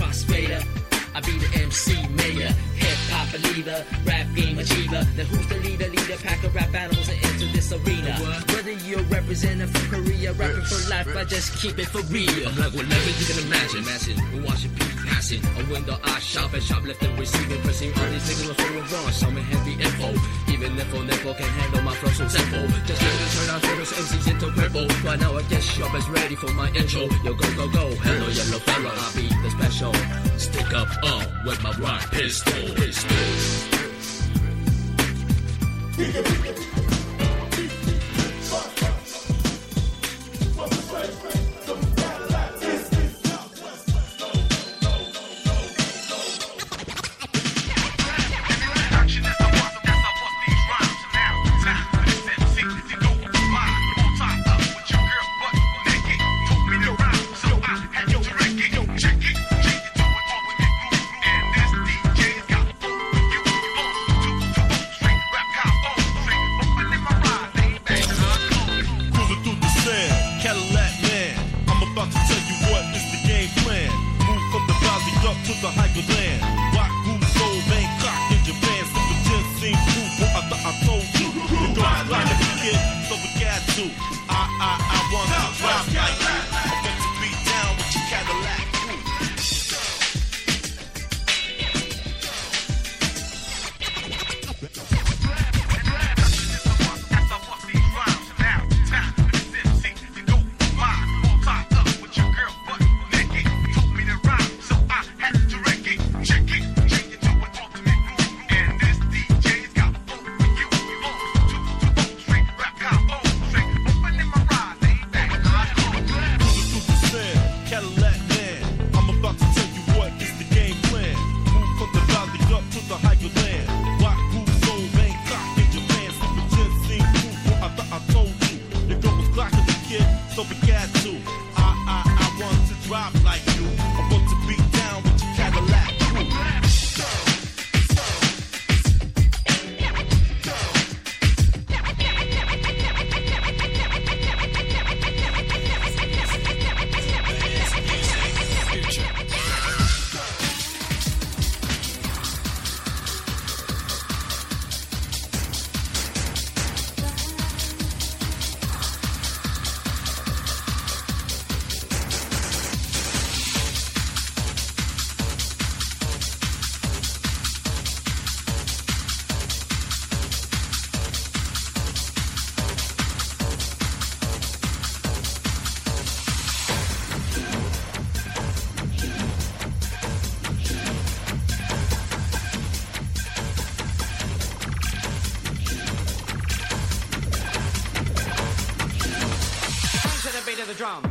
crossfader. I be the MC mayor, hip hop believer, rap game achiever. Then who's the leader? Leader, pack of rap animals into this arena. Whether you're representing from Korea, rapping for life, I just keep it for real. I'm like whatever you can imagine. Imagine we watching people passing. A window, I shop and shoplifting, receiving, pressing all these niggas what's going wrong. Some heavy info. Info can handle my flow so simple. Just ready to turn out famous MCs into cripple. Right now I guess y'all best ready for my intro. Yo, go, go, go. Hello, yellow fellow. I'll be the special. Stick up, uh, with my rock pistol. Pistol. we drum.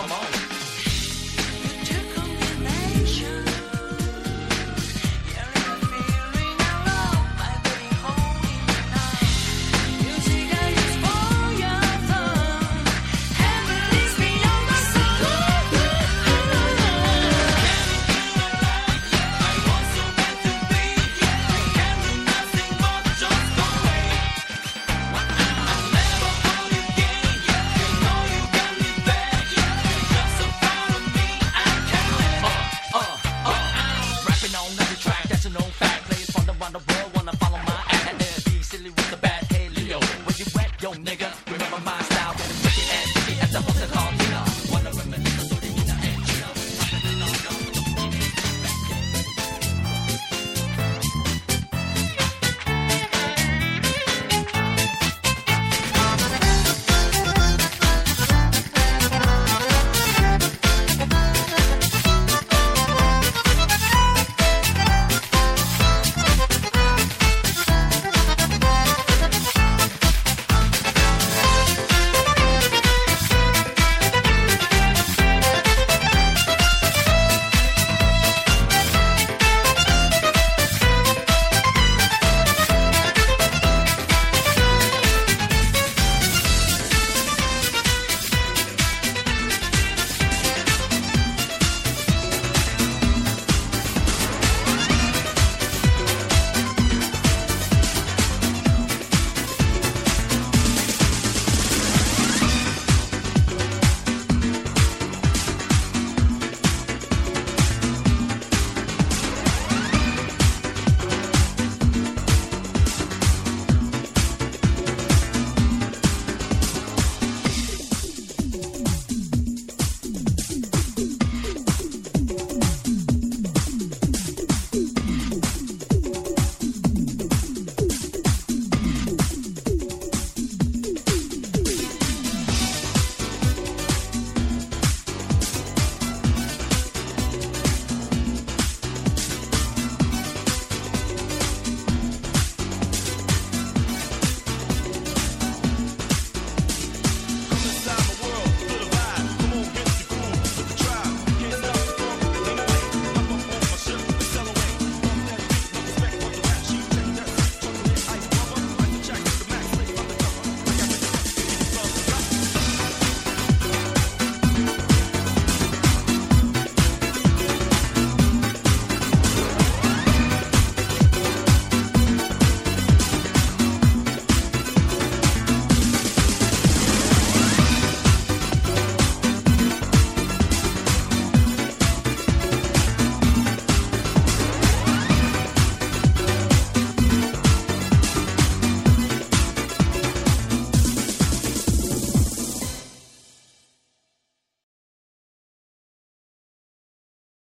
Come on. Known fact. Players from around the world